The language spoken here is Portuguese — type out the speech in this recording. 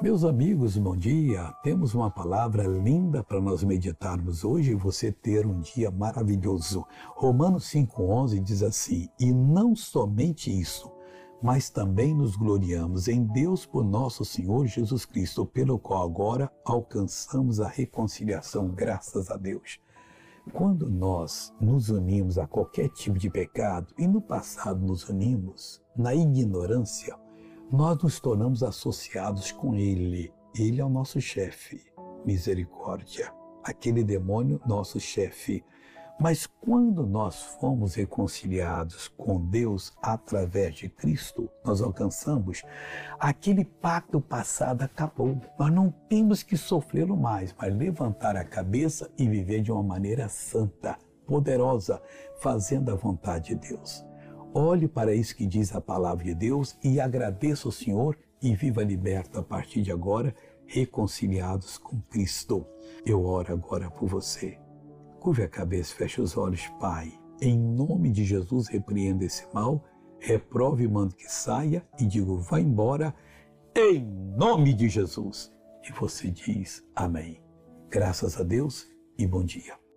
Meus amigos, bom dia. Temos uma palavra linda para nós meditarmos hoje e você ter um dia maravilhoso. Romanos 5,11 diz assim: E não somente isso, mas também nos gloriamos em Deus por nosso Senhor Jesus Cristo, pelo qual agora alcançamos a reconciliação, graças a Deus. Quando nós nos unimos a qualquer tipo de pecado, e no passado nos unimos na ignorância, nós nos tornamos associados com Ele. Ele é o nosso chefe. Misericórdia. Aquele demônio, nosso chefe. Mas quando nós fomos reconciliados com Deus através de Cristo, nós alcançamos aquele pacto passado acabou. Nós não temos que sofrê-lo mais, mas levantar a cabeça e viver de uma maneira santa, poderosa, fazendo a vontade de Deus. Olhe para isso que diz a palavra de Deus e agradeça ao Senhor e viva liberto a partir de agora, reconciliados com Cristo. Eu oro agora por você. Curve a cabeça, feche os olhos, Pai. Em nome de Jesus, repreenda esse mal, reprove e mando que saia e digo, vá embora, em nome de Jesus. E você diz, Amém. Graças a Deus e bom dia.